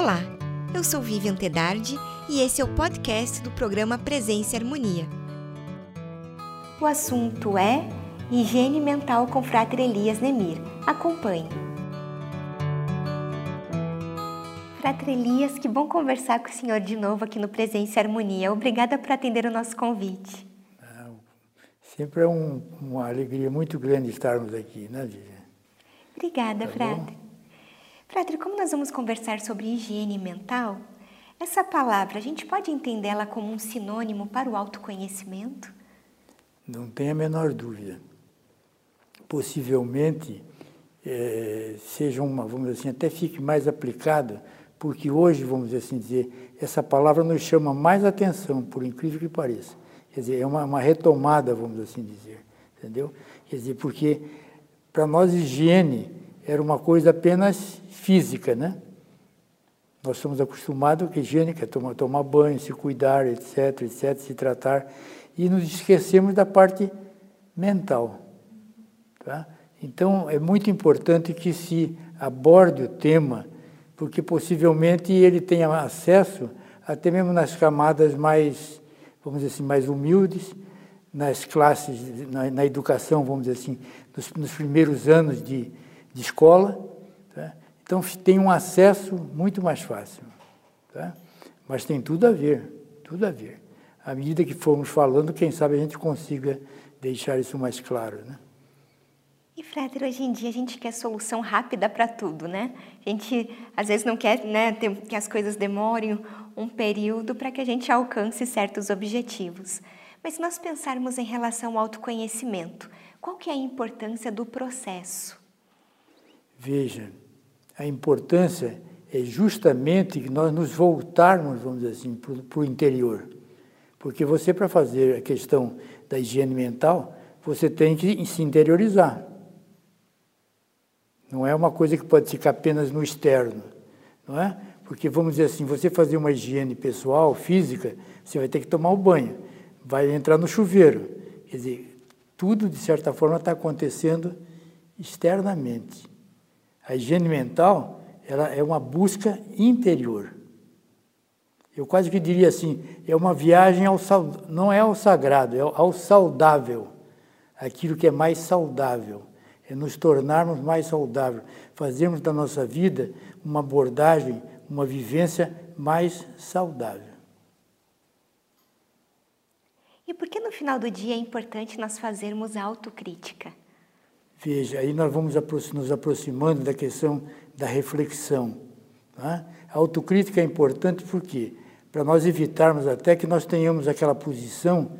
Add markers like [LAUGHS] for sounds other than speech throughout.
Olá, eu sou Vivian Tedardi e esse é o podcast do programa Presença e Harmonia. O assunto é higiene mental com Frater Elias Nemir. Acompanhe. Frater Elias, que bom conversar com o senhor de novo aqui no Presença e Harmonia. Obrigada por atender o nosso convite. Sempre é um, uma alegria muito grande estarmos aqui, né, Vivian? Obrigada, tá Frater. Frater, como nós vamos conversar sobre higiene mental, essa palavra, a gente pode entendê-la como um sinônimo para o autoconhecimento? Não tem a menor dúvida. Possivelmente é, seja uma, vamos dizer assim, até fique mais aplicada, porque hoje, vamos assim dizer, essa palavra nos chama mais atenção, por incrível que pareça. Quer dizer, é uma, uma retomada, vamos assim dizer, entendeu? Quer dizer, porque para nós higiene era uma coisa apenas física, né? Nós estamos acostumados que higiene é tomar, tomar banho, se cuidar, etc, etc, se tratar, e nos esquecemos da parte mental, tá? Então é muito importante que se aborde o tema, porque possivelmente ele tenha acesso até mesmo nas camadas mais vamos dizer assim, mais humildes, nas classes, na, na educação, vamos dizer assim, nos, nos primeiros anos de, de escola. Tá? Então, tem um acesso muito mais fácil. Tá? Mas tem tudo a ver, tudo a ver. À medida que formos falando, quem sabe a gente consiga deixar isso mais claro, né? E, Frédero, hoje em dia a gente quer solução rápida para tudo, né? A gente, às vezes, não quer né, que as coisas demorem um período para que a gente alcance certos objetivos. Mas se nós pensarmos em relação ao autoconhecimento, qual que é a importância do processo? Veja, a importância é justamente que nós nos voltarmos, vamos dizer assim, para o interior. Porque você, para fazer a questão da higiene mental, você tem que se interiorizar. Não é uma coisa que pode ficar apenas no externo, não é? Porque, vamos dizer assim, você fazer uma higiene pessoal, física, você vai ter que tomar o banho, vai entrar no chuveiro. Quer dizer, tudo, de certa forma, está acontecendo externamente. A higiene mental ela é uma busca interior. Eu quase que diria assim, é uma viagem ao não é ao sagrado, é ao saudável, aquilo que é mais saudável, é nos tornarmos mais saudáveis, fazermos da nossa vida uma abordagem uma vivência mais saudável. E por que no final do dia é importante nós fazermos autocrítica? Veja, aí nós vamos nos aproximando da questão da reflexão. Tá? A autocrítica é importante porque para nós evitarmos até que nós tenhamos aquela posição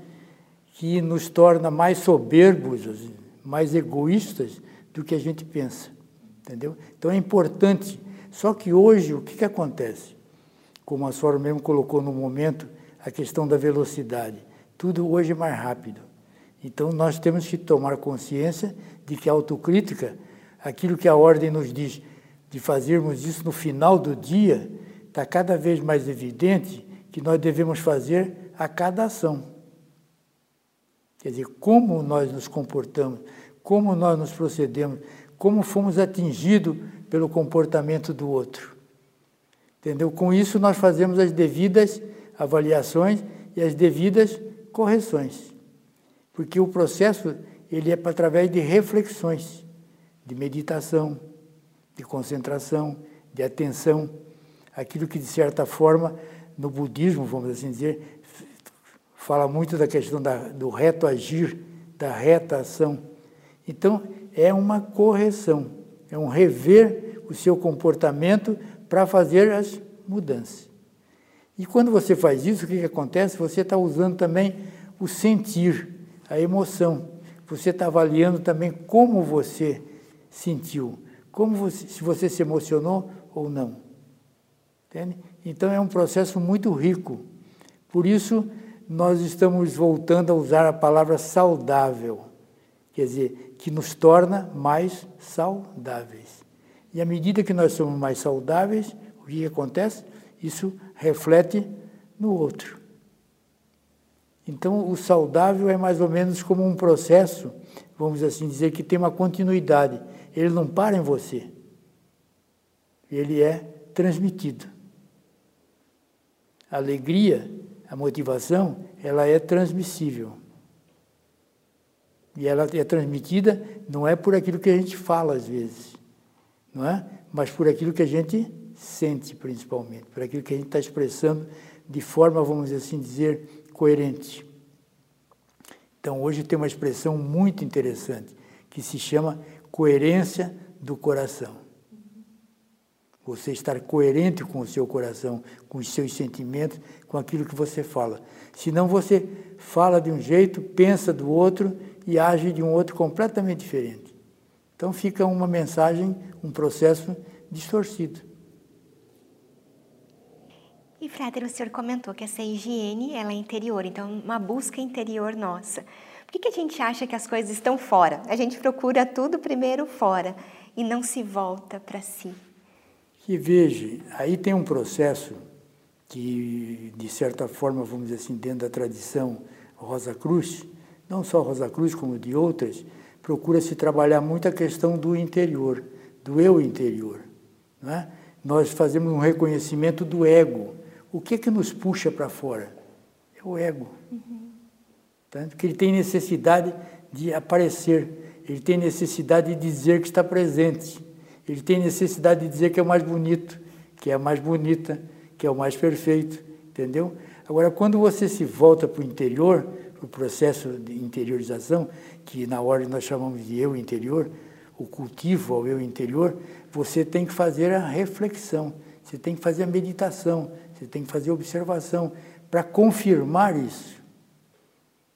que nos torna mais soberbos, mais egoístas do que a gente pensa, entendeu? Então é importante só que hoje, o que, que acontece? Como a senhora mesmo colocou no momento, a questão da velocidade. Tudo hoje é mais rápido. Então, nós temos que tomar consciência de que a autocrítica, aquilo que a ordem nos diz de fazermos isso no final do dia, está cada vez mais evidente que nós devemos fazer a cada ação. Quer dizer, como nós nos comportamos, como nós nos procedemos, como fomos atingidos pelo comportamento do outro. Entendeu? Com isso, nós fazemos as devidas avaliações e as devidas correções. Porque o processo ele é através de reflexões, de meditação, de concentração, de atenção, aquilo que de certa forma no budismo, vamos assim dizer, fala muito da questão da, do reto agir, da reta ação. Então, é uma correção é um rever o seu comportamento para fazer as mudanças. E quando você faz isso, o que, que acontece? Você está usando também o sentir, a emoção. Você está avaliando também como você sentiu, como você, se você se emocionou ou não. Entende? Então é um processo muito rico. Por isso, nós estamos voltando a usar a palavra saudável. Quer dizer, que nos torna mais saudáveis. E à medida que nós somos mais saudáveis, o que acontece? Isso reflete no outro. Então, o saudável é mais ou menos como um processo, vamos assim dizer, que tem uma continuidade. Ele não para em você. Ele é transmitido. A alegria, a motivação, ela é transmissível. E ela é transmitida não é por aquilo que a gente fala às vezes, não é? Mas por aquilo que a gente sente principalmente, por aquilo que a gente está expressando de forma, vamos assim dizer, coerente. Então hoje tem uma expressão muito interessante que se chama coerência do coração. Você estar coerente com o seu coração, com os seus sentimentos, com aquilo que você fala. Senão você fala de um jeito, pensa do outro e age de um outro completamente diferente. Então fica uma mensagem, um processo distorcido. E, Frater, o senhor comentou que essa higiene ela é interior, então uma busca interior nossa. Por que, que a gente acha que as coisas estão fora? A gente procura tudo primeiro fora e não se volta para si. Que veja, aí tem um processo que, de certa forma, vamos dizer assim, dentro da tradição Rosa Cruz, não só Rosa Cruz, como de outras, procura-se trabalhar muito a questão do interior, do eu interior. Não é? Nós fazemos um reconhecimento do ego o que é que nos puxa para fora? É o ego. Uhum. Tanto que ele tem necessidade de aparecer, ele tem necessidade de dizer que está presente, ele tem necessidade de dizer que é o mais bonito, que é a mais bonita, que é o mais perfeito, entendeu? Agora, quando você se volta para o interior, para o processo de interiorização, que na ordem nós chamamos de eu interior, o cultivo ao eu interior, você tem que fazer a reflexão, você tem que fazer a meditação, você tem que fazer observação para confirmar isso.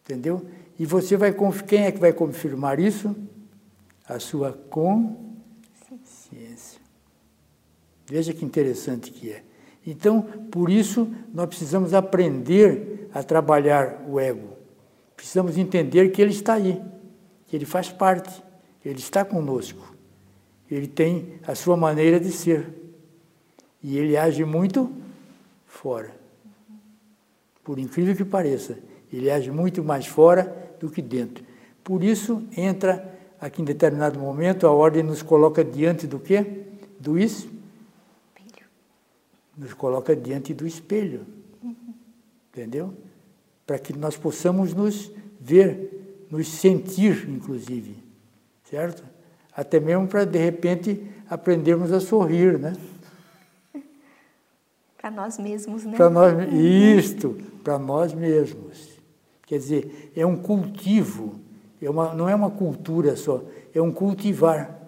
Entendeu? E você vai quem é que vai confirmar isso? A sua consciência. Veja que interessante que é. Então, por isso, nós precisamos aprender a trabalhar o ego. Precisamos entender que ele está aí, que ele faz parte, ele está conosco. Ele tem a sua maneira de ser. E ele age muito fora. Por incrível que pareça, ele age muito mais fora do que dentro. Por isso, entra aqui em determinado momento, a ordem nos coloca diante do quê? Do espelho. Nos coloca diante do espelho. Entendeu? Para que nós possamos nos ver, nos sentir, inclusive. Certo? Até mesmo para, de repente, aprendermos a sorrir, né? Para nós mesmos, né? Para nós, isto, para nós mesmos. Quer dizer, é um cultivo, é uma, não é uma cultura só, é um cultivar.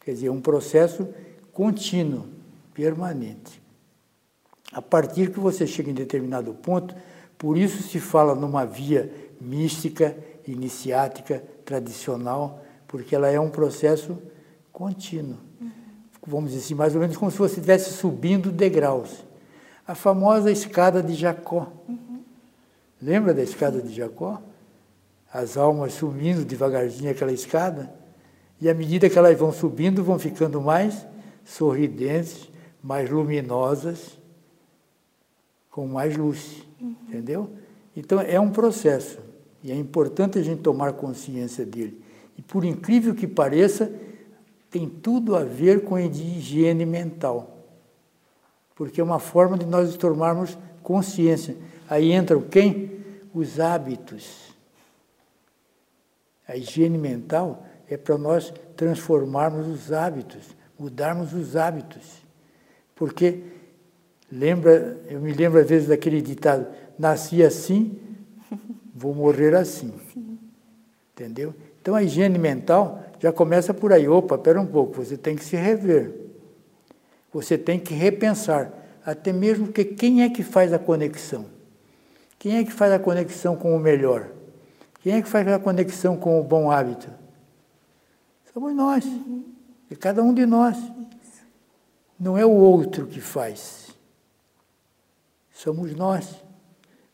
Quer dizer, é um processo contínuo, permanente. A partir que você chega em determinado ponto, por isso se fala numa via mística, iniciática, tradicional, porque ela é um processo contínuo. Uhum. Vamos dizer assim, mais ou menos como se você estivesse subindo degraus a famosa escada de Jacó. Lembra da escada de Jacó? As almas subindo devagarzinho aquela escada, e à medida que elas vão subindo, vão ficando mais sorridentes, mais luminosas, com mais luz. Entendeu? Então é um processo, e é importante a gente tomar consciência dele. E por incrível que pareça, tem tudo a ver com a higiene mental porque é uma forma de nós tomarmos consciência. Aí entram quem? Os hábitos. A higiene mental é para nós transformarmos os hábitos, mudarmos os hábitos. Porque lembra, eu me lembro às vezes daquele ditado, nasci assim, vou morrer assim. Entendeu? Então a higiene mental já começa por aí. Opa, espera um pouco, você tem que se rever. Você tem que repensar, até mesmo porque quem é que faz a conexão? Quem é que faz a conexão com o melhor? Quem é que faz a conexão com o bom hábito? Somos nós. Uhum. É cada um de nós. Não é o outro que faz. Somos nós.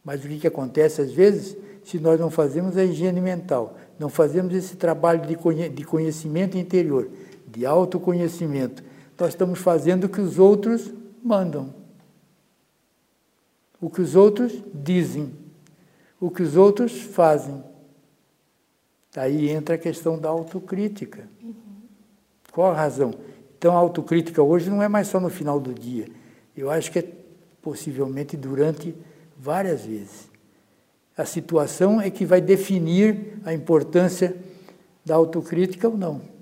Mas o que, que acontece às vezes? Se nós não fazemos a higiene mental, não fazemos esse trabalho de conhecimento interior, de autoconhecimento, nós estamos fazendo o que os outros mandam. O que os outros dizem. O que os outros fazem. Aí entra a questão da autocrítica. Uhum. Qual a razão? Então, a autocrítica hoje não é mais só no final do dia. Eu acho que é possivelmente durante várias vezes. A situação é que vai definir a importância da autocrítica ou não.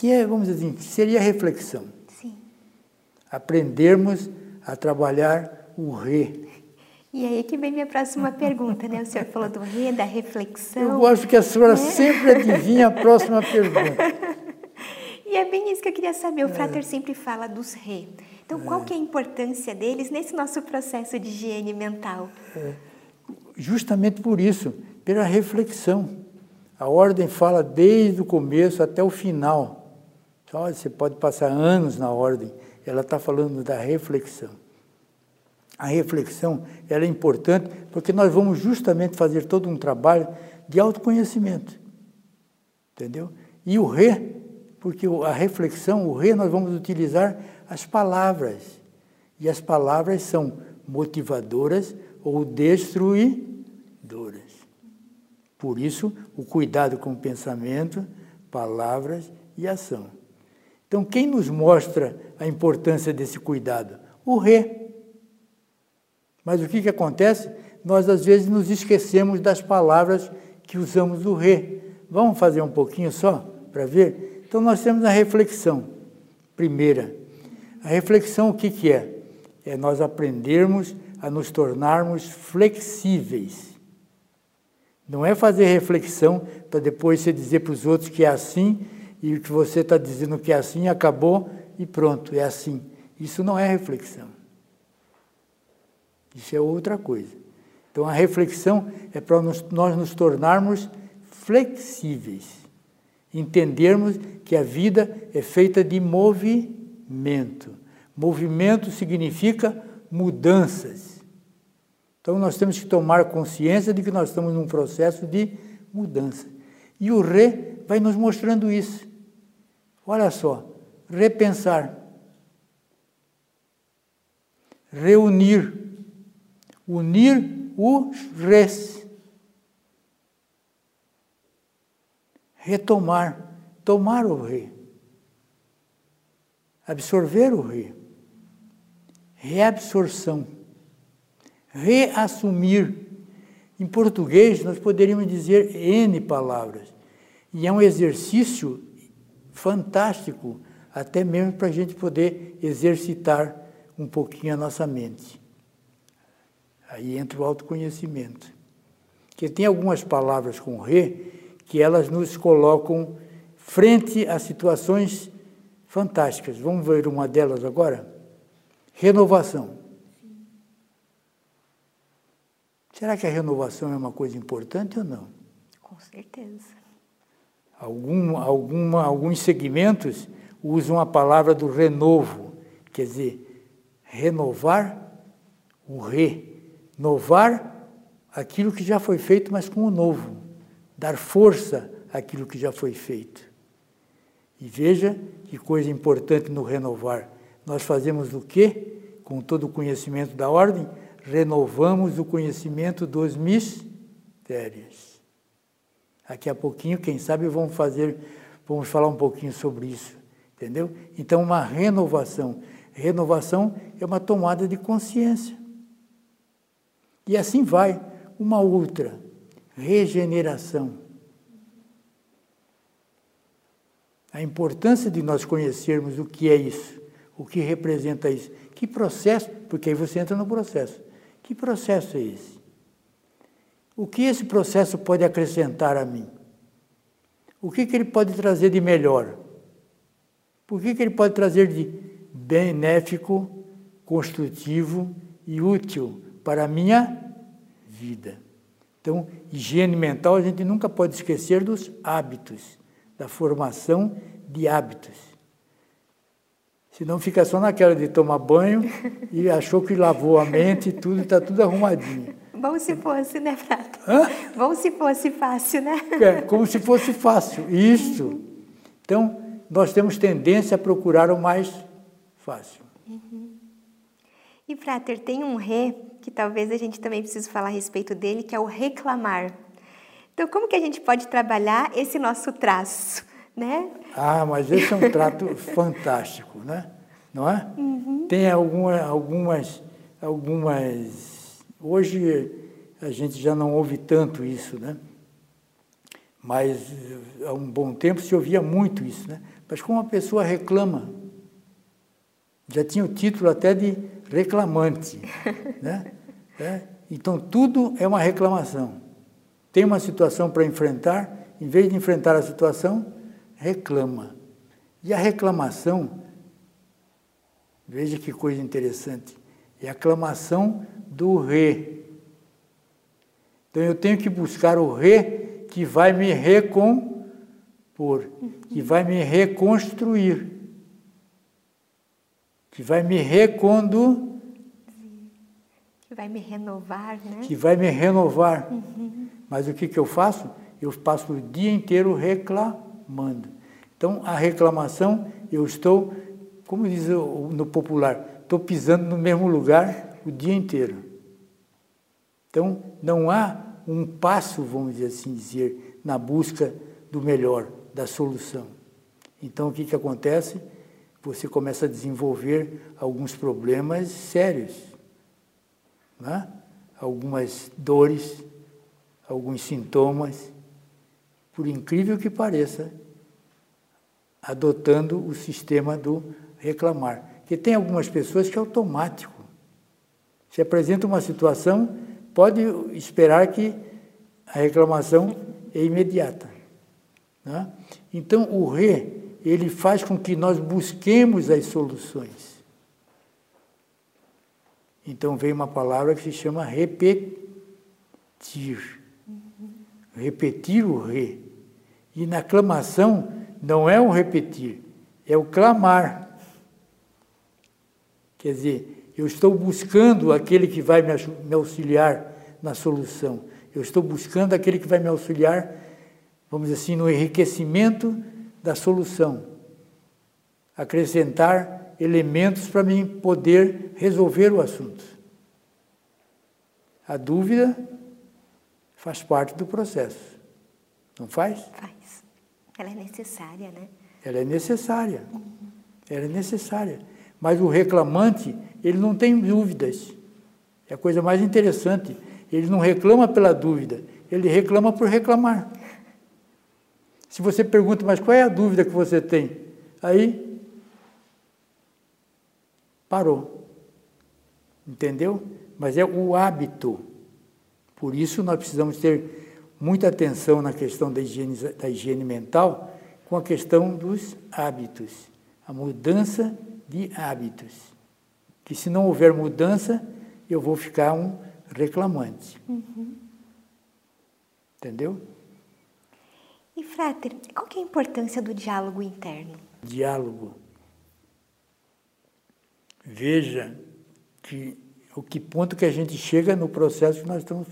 Que é, vamos dizer assim, seria reflexão. Sim. Aprendermos a trabalhar o re. E aí que vem minha próxima pergunta, né? O senhor falou do re, da reflexão. Eu gosto que a senhora né? sempre adivinha a próxima pergunta. E é bem isso que eu queria saber. O é. Frater sempre fala dos re. Então, é. qual que é a importância deles nesse nosso processo de higiene mental? É. Justamente por isso, pela reflexão. A ordem fala desde o começo até o final. Então, você pode passar anos na ordem. Ela está falando da reflexão. A reflexão ela é importante porque nós vamos justamente fazer todo um trabalho de autoconhecimento. Entendeu? E o re porque a reflexão, o re, nós vamos utilizar as palavras. E as palavras são motivadoras ou destruidoras. Por isso, o cuidado com o pensamento, palavras e ação. Então, quem nos mostra a importância desse cuidado? O re. Mas o que, que acontece? Nós, às vezes, nos esquecemos das palavras que usamos o re. Vamos fazer um pouquinho só para ver? Então nós temos a reflexão, primeira. A reflexão o que, que é? É nós aprendermos a nos tornarmos flexíveis. Não é fazer reflexão para depois você dizer para os outros que é assim e o que você está dizendo que é assim acabou e pronto, é assim. Isso não é reflexão. Isso é outra coisa. Então a reflexão é para nós nos tornarmos flexíveis entendermos que a vida é feita de movimento. Movimento significa mudanças. Então nós temos que tomar consciência de que nós estamos num processo de mudança. E o re vai nos mostrando isso. Olha só, repensar, reunir, unir os res. retomar, tomar o rei, absorver o rei, reabsorção, reassumir. Em português, nós poderíamos dizer N palavras. E é um exercício fantástico, até mesmo para a gente poder exercitar um pouquinho a nossa mente. Aí entra o autoconhecimento. Que tem algumas palavras com re que elas nos colocam frente a situações fantásticas. Vamos ver uma delas agora? Renovação. Será que a renovação é uma coisa importante ou não? Com certeza. Algum, alguma, alguns segmentos usam a palavra do renovo, quer dizer, renovar o renovar aquilo que já foi feito, mas com o novo dar força àquilo que já foi feito. E veja que coisa importante no renovar. Nós fazemos o quê? Com todo o conhecimento da ordem, renovamos o conhecimento dos mistérios. Daqui a pouquinho, quem sabe, vamos fazer, vamos falar um pouquinho sobre isso, entendeu? Então, uma renovação. Renovação é uma tomada de consciência. E assim vai, uma outra regeneração. A importância de nós conhecermos o que é isso, o que representa isso. Que processo, porque aí você entra no processo. Que processo é esse? O que esse processo pode acrescentar a mim? O que, que ele pode trazer de melhor? O que, que ele pode trazer de benéfico, construtivo e útil para a minha vida? Então, higiene mental, a gente nunca pode esquecer dos hábitos, da formação de hábitos. Senão fica só naquela de tomar banho e achou que lavou a mente e tudo, está tudo arrumadinho. Bom se fosse, né, Prato? Hã? Bom se fosse fácil, né? É, como se fosse fácil, isso. Então, nós temos tendência a procurar o mais fácil. Uhum. E, Frater, tem um re que talvez a gente também precise falar a respeito dele, que é o reclamar. Então, como que a gente pode trabalhar esse nosso traço, né? Ah, mas esse é um trato [LAUGHS] fantástico, né? não é? Uhum. Tem alguma, algumas, algumas. Hoje a gente já não ouve tanto isso, né? Mas há um bom tempo se ouvia muito isso, né? Mas como a pessoa reclama, já tinha o título até de reclamante, [LAUGHS] né? É? Então tudo é uma reclamação. Tem uma situação para enfrentar, em vez de enfrentar a situação, reclama. E a reclamação, veja que coisa interessante, é a aclamação do re. Então eu tenho que buscar o re que vai me recompor, que vai me reconstruir, que vai me reconduzir. Que vai me renovar, né? Que vai me renovar. Uhum. Mas o que, que eu faço? Eu passo o dia inteiro reclamando. Então, a reclamação, eu estou, como diz no popular, estou pisando no mesmo lugar o dia inteiro. Então, não há um passo, vamos dizer assim dizer, na busca do melhor, da solução. Então, o que, que acontece? Você começa a desenvolver alguns problemas sérios, né? algumas dores, alguns sintomas, por incrível que pareça, adotando o sistema do reclamar. Porque tem algumas pessoas que é automático. Se apresenta uma situação, pode esperar que a reclamação é imediata. Né? Então, o re, ele faz com que nós busquemos as soluções. Então, vem uma palavra que se chama repetir. Repetir o re. E na clamação, não é o repetir, é o clamar. Quer dizer, eu estou buscando aquele que vai me auxiliar na solução. Eu estou buscando aquele que vai me auxiliar, vamos dizer assim, no enriquecimento da solução. Acrescentar elementos para mim poder resolver o assunto. A dúvida faz parte do processo. Não faz? Faz. Ela é necessária, né? Ela é necessária. Uhum. Ela é necessária. Mas o reclamante, ele não tem dúvidas. É a coisa mais interessante. Ele não reclama pela dúvida, ele reclama por reclamar. Se você pergunta, mas qual é a dúvida que você tem? Aí, parou. Entendeu? Mas é o hábito. Por isso nós precisamos ter muita atenção na questão da higiene, da higiene mental com a questão dos hábitos, a mudança de hábitos. Que se não houver mudança, eu vou ficar um reclamante. Uhum. Entendeu? E, Frater, qual que é a importância do diálogo interno? Diálogo. Veja que o que ponto que a gente chega no processo que nós estamos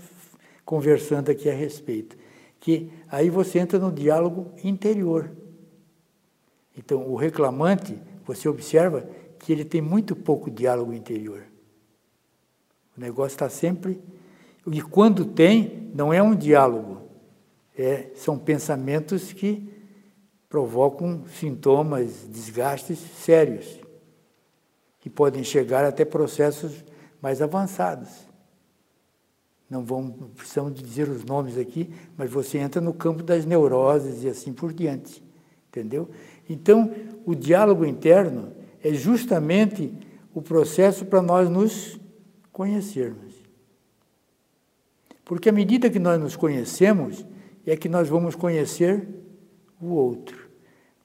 conversando aqui a respeito. Que aí você entra no diálogo interior. Então, o reclamante, você observa que ele tem muito pouco diálogo interior. O negócio está sempre. E quando tem, não é um diálogo, é, são pensamentos que provocam sintomas, desgastes sérios, que podem chegar até processos mais avançados não vão, precisamos dizer os nomes aqui, mas você entra no campo das neuroses e assim por diante, entendeu? Então, o diálogo interno é justamente o processo para nós nos conhecermos. Porque à medida que nós nos conhecemos, é que nós vamos conhecer o outro.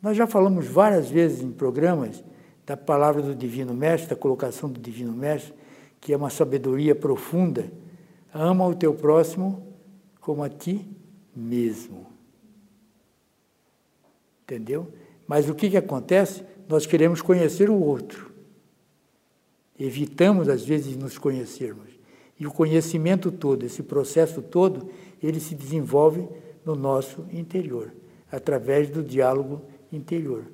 Nós já falamos várias vezes em programas da palavra do Divino Mestre, da colocação do Divino Mestre, que é uma sabedoria profunda Ama o teu próximo como a ti mesmo. Entendeu? Mas o que, que acontece? Nós queremos conhecer o outro. Evitamos, às vezes, nos conhecermos. E o conhecimento todo, esse processo todo, ele se desenvolve no nosso interior, através do diálogo interior.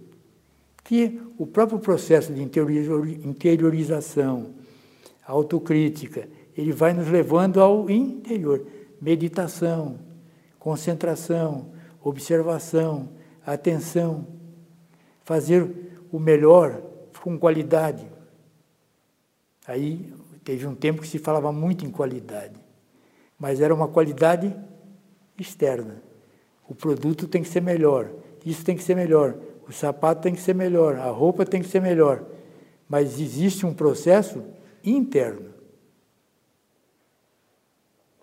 Que o próprio processo de interiorização, autocrítica, ele vai nos levando ao interior. Meditação, concentração, observação, atenção. Fazer o melhor, com qualidade. Aí teve um tempo que se falava muito em qualidade, mas era uma qualidade externa. O produto tem que ser melhor, isso tem que ser melhor, o sapato tem que ser melhor, a roupa tem que ser melhor. Mas existe um processo interno.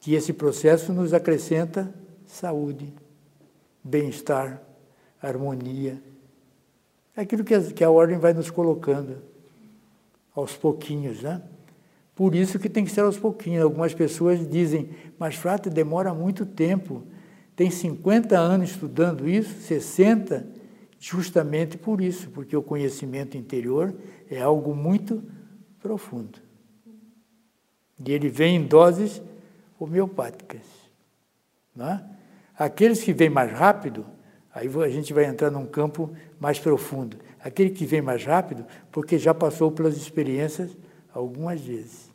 Que esse processo nos acrescenta saúde, bem-estar, harmonia. É aquilo que a, que a ordem vai nos colocando aos pouquinhos, né? Por isso que tem que ser aos pouquinhos. Algumas pessoas dizem, mas frate, demora muito tempo. Tem 50 anos estudando isso, 60, justamente por isso, porque o conhecimento interior é algo muito profundo. E ele vem em doses homeopáticas. Não é? Aqueles que vêm mais rápido, aí a gente vai entrar num campo mais profundo. Aquele que vem mais rápido, porque já passou pelas experiências algumas vezes.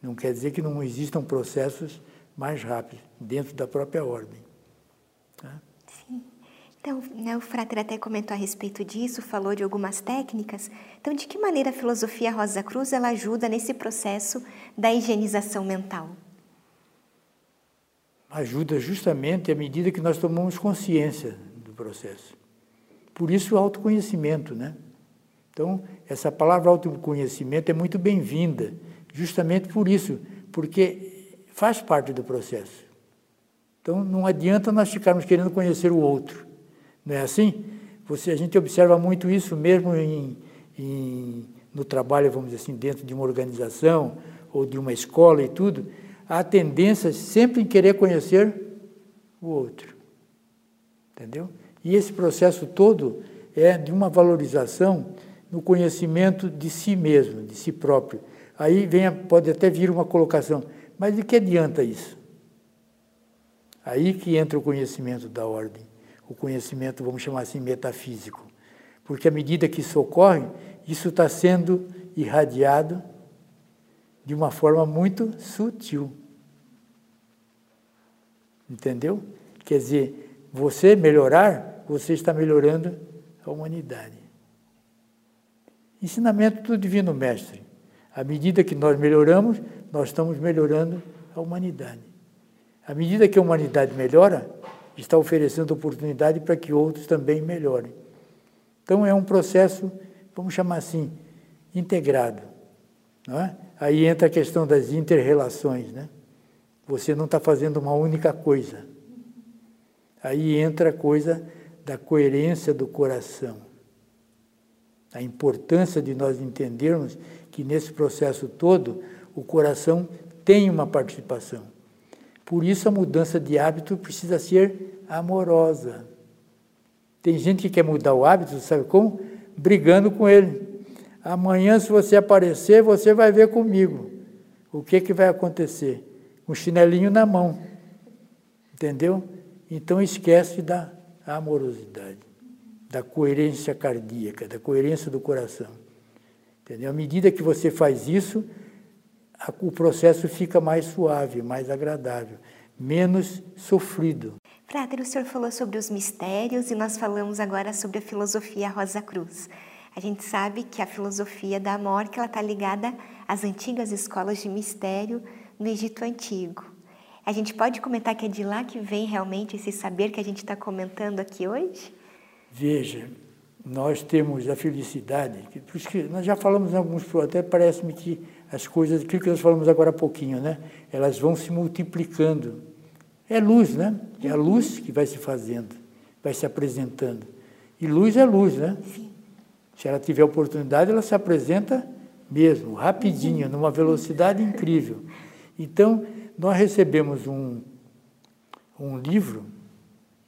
Não quer dizer que não existam processos mais rápidos dentro da própria ordem. Tá? Sim. Então, né, o Frater até comentou a respeito disso, falou de algumas técnicas. Então, de que maneira a filosofia Rosa Cruz ela ajuda nesse processo da higienização mental? Ajuda justamente à medida que nós tomamos consciência do processo. Por isso o autoconhecimento, né? Então, essa palavra autoconhecimento é muito bem-vinda, justamente por isso, porque faz parte do processo. Então, não adianta nós ficarmos querendo conhecer o outro. Não é assim? Você, a gente observa muito isso mesmo em, em, no trabalho, vamos dizer assim, dentro de uma organização ou de uma escola e tudo, há tendência sempre em querer conhecer o outro. Entendeu? E esse processo todo é de uma valorização no conhecimento de si mesmo, de si próprio. Aí vem, pode até vir uma colocação, mas de que adianta isso? Aí que entra o conhecimento da ordem, o conhecimento, vamos chamar assim, metafísico. Porque à medida que isso ocorre, isso está sendo irradiado de uma forma muito sutil. Entendeu? Quer dizer, você melhorar você está melhorando a humanidade. Ensinamento do Divino Mestre. À medida que nós melhoramos, nós estamos melhorando a humanidade. À medida que a humanidade melhora, está oferecendo oportunidade para que outros também melhorem. Então é um processo, vamos chamar assim, integrado. Não é? Aí entra a questão das interrelações. Né? Você não está fazendo uma única coisa. Aí entra a coisa da coerência do coração. A importância de nós entendermos que nesse processo todo o coração tem uma participação. Por isso a mudança de hábito precisa ser amorosa. Tem gente que quer mudar o hábito, sabe como? Brigando com ele. Amanhã, se você aparecer, você vai ver comigo. O que, que vai acontecer? Um chinelinho na mão. Entendeu? Então esquece da amorosidade, da coerência cardíaca, da coerência do coração. Entendeu? À medida que você faz isso, o processo fica mais suave, mais agradável, menos sofrido. Frater, o senhor falou sobre os mistérios e nós falamos agora sobre a filosofia Rosa Cruz. A gente sabe que a filosofia da morte está ligada às antigas escolas de mistério no Egito Antigo. A gente pode comentar que é de lá que vem realmente esse saber que a gente está comentando aqui hoje? Veja, nós temos a felicidade, por isso que nós já falamos em alguns, até parece-me que as coisas, aquilo que nós falamos agora há pouquinho, né? elas vão se multiplicando. É luz, né? É a luz que vai se fazendo, vai se apresentando. E luz é luz, né? Sim. Se ela tiver oportunidade, ela se apresenta mesmo, rapidinho, numa velocidade incrível. Então, nós recebemos um, um livro,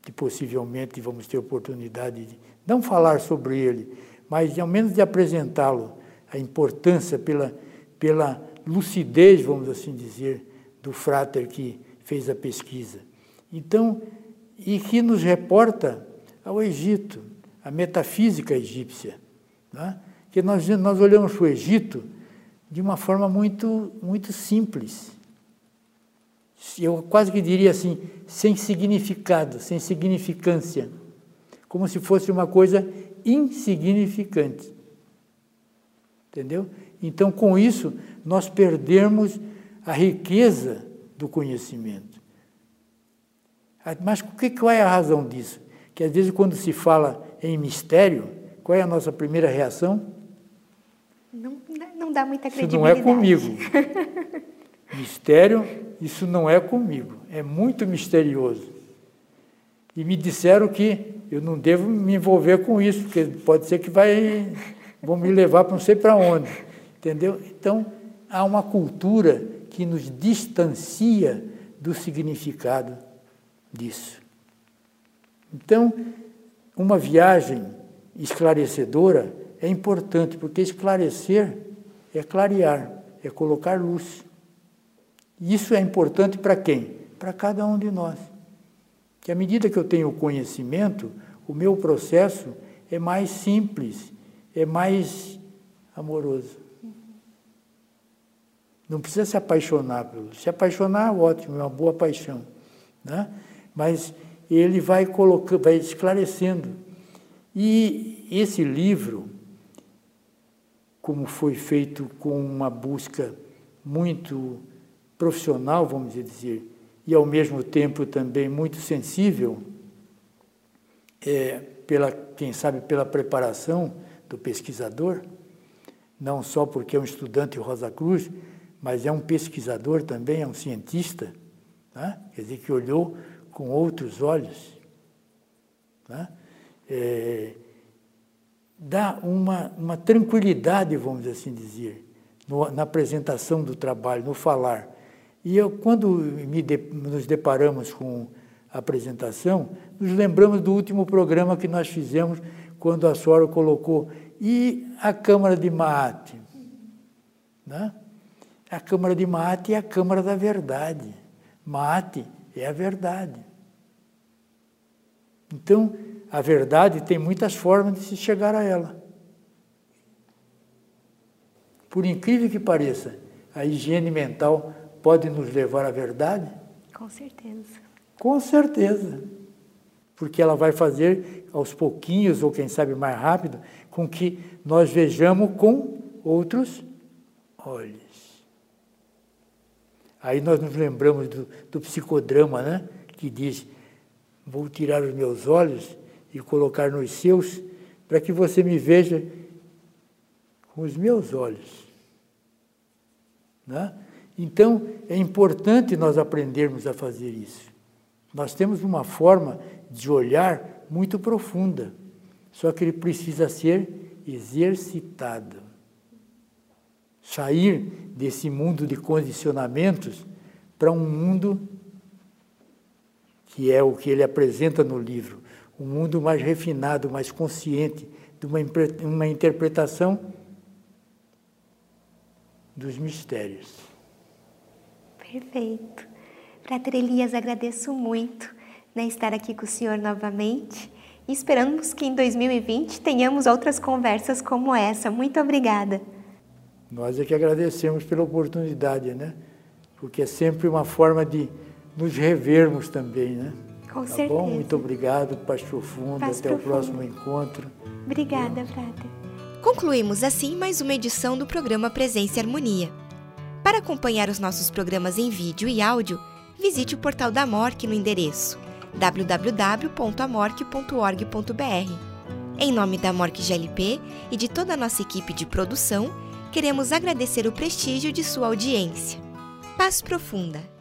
que possivelmente vamos ter oportunidade de não falar sobre ele, mas ao menos de apresentá-lo, a importância pela, pela lucidez, vamos assim dizer, do frater que fez a pesquisa. Então, e que nos reporta ao Egito, a metafísica egípcia. Né? Que nós, nós olhamos para o Egito de uma forma muito, muito simples eu quase que diria assim, sem significado, sem significância, como se fosse uma coisa insignificante. Entendeu? Então, com isso, nós perdemos a riqueza do conhecimento. Mas qual é a razão disso? Que às vezes, quando se fala em mistério, qual é a nossa primeira reação? Não, não dá muita credibilidade. Isso não é comigo. [LAUGHS] mistério, isso não é comigo. É muito misterioso. E me disseram que eu não devo me envolver com isso, porque pode ser que vai, vão me levar para não sei para onde. Entendeu? Então, há uma cultura que nos distancia do significado disso. Então, uma viagem esclarecedora é importante, porque esclarecer é clarear, é colocar luz. Isso é importante para quem? Para cada um de nós. Que à medida que eu tenho conhecimento, o meu processo é mais simples, é mais amoroso. Não precisa se apaixonar pelo. Se apaixonar, ótimo, é uma boa paixão. Né? Mas ele vai colocando, vai esclarecendo. E esse livro, como foi feito com uma busca muito profissional, vamos dizer, e ao mesmo tempo também muito sensível, é, pela, quem sabe pela preparação do pesquisador, não só porque é um estudante Rosa Cruz, mas é um pesquisador também, é um cientista, né? quer dizer, que olhou com outros olhos. Né? É, dá uma, uma tranquilidade, vamos assim dizer, no, na apresentação do trabalho, no falar. E eu, quando de, nos deparamos com a apresentação, nos lembramos do último programa que nós fizemos, quando a senhora colocou, e a Câmara de Maate? Né? A Câmara de Maate é a Câmara da Verdade. Maate é a verdade. Então, a verdade tem muitas formas de se chegar a ela. Por incrível que pareça, a higiene mental pode nos levar à verdade? Com certeza. Com certeza. Porque ela vai fazer aos pouquinhos, ou quem sabe mais rápido, com que nós vejamos com outros olhos. Aí nós nos lembramos do, do psicodrama, né? que diz: Vou tirar os meus olhos e colocar nos seus, para que você me veja com os meus olhos. Né? Então, é importante nós aprendermos a fazer isso. Nós temos uma forma de olhar muito profunda, só que ele precisa ser exercitado sair desse mundo de condicionamentos para um mundo que é o que ele apresenta no livro, um mundo mais refinado, mais consciente, de uma, uma interpretação dos mistérios. Perfeito. Frater Elias, agradeço muito né, estar aqui com o senhor novamente e esperamos que em 2020 tenhamos outras conversas como essa. Muito obrigada. Nós é que agradecemos pela oportunidade, né? Porque é sempre uma forma de nos revermos também, né? Com tá certeza. Bom? Muito obrigado, Paz Profunda. Paz Até profunda. o próximo encontro. Obrigada, Frater. Concluímos assim mais uma edição do programa Presença e Harmonia. Para acompanhar os nossos programas em vídeo e áudio, visite o portal da MORC no endereço www.amorc.org.br. Em nome da MORC GLP e de toda a nossa equipe de produção, queremos agradecer o prestígio de sua audiência. Paz Profunda!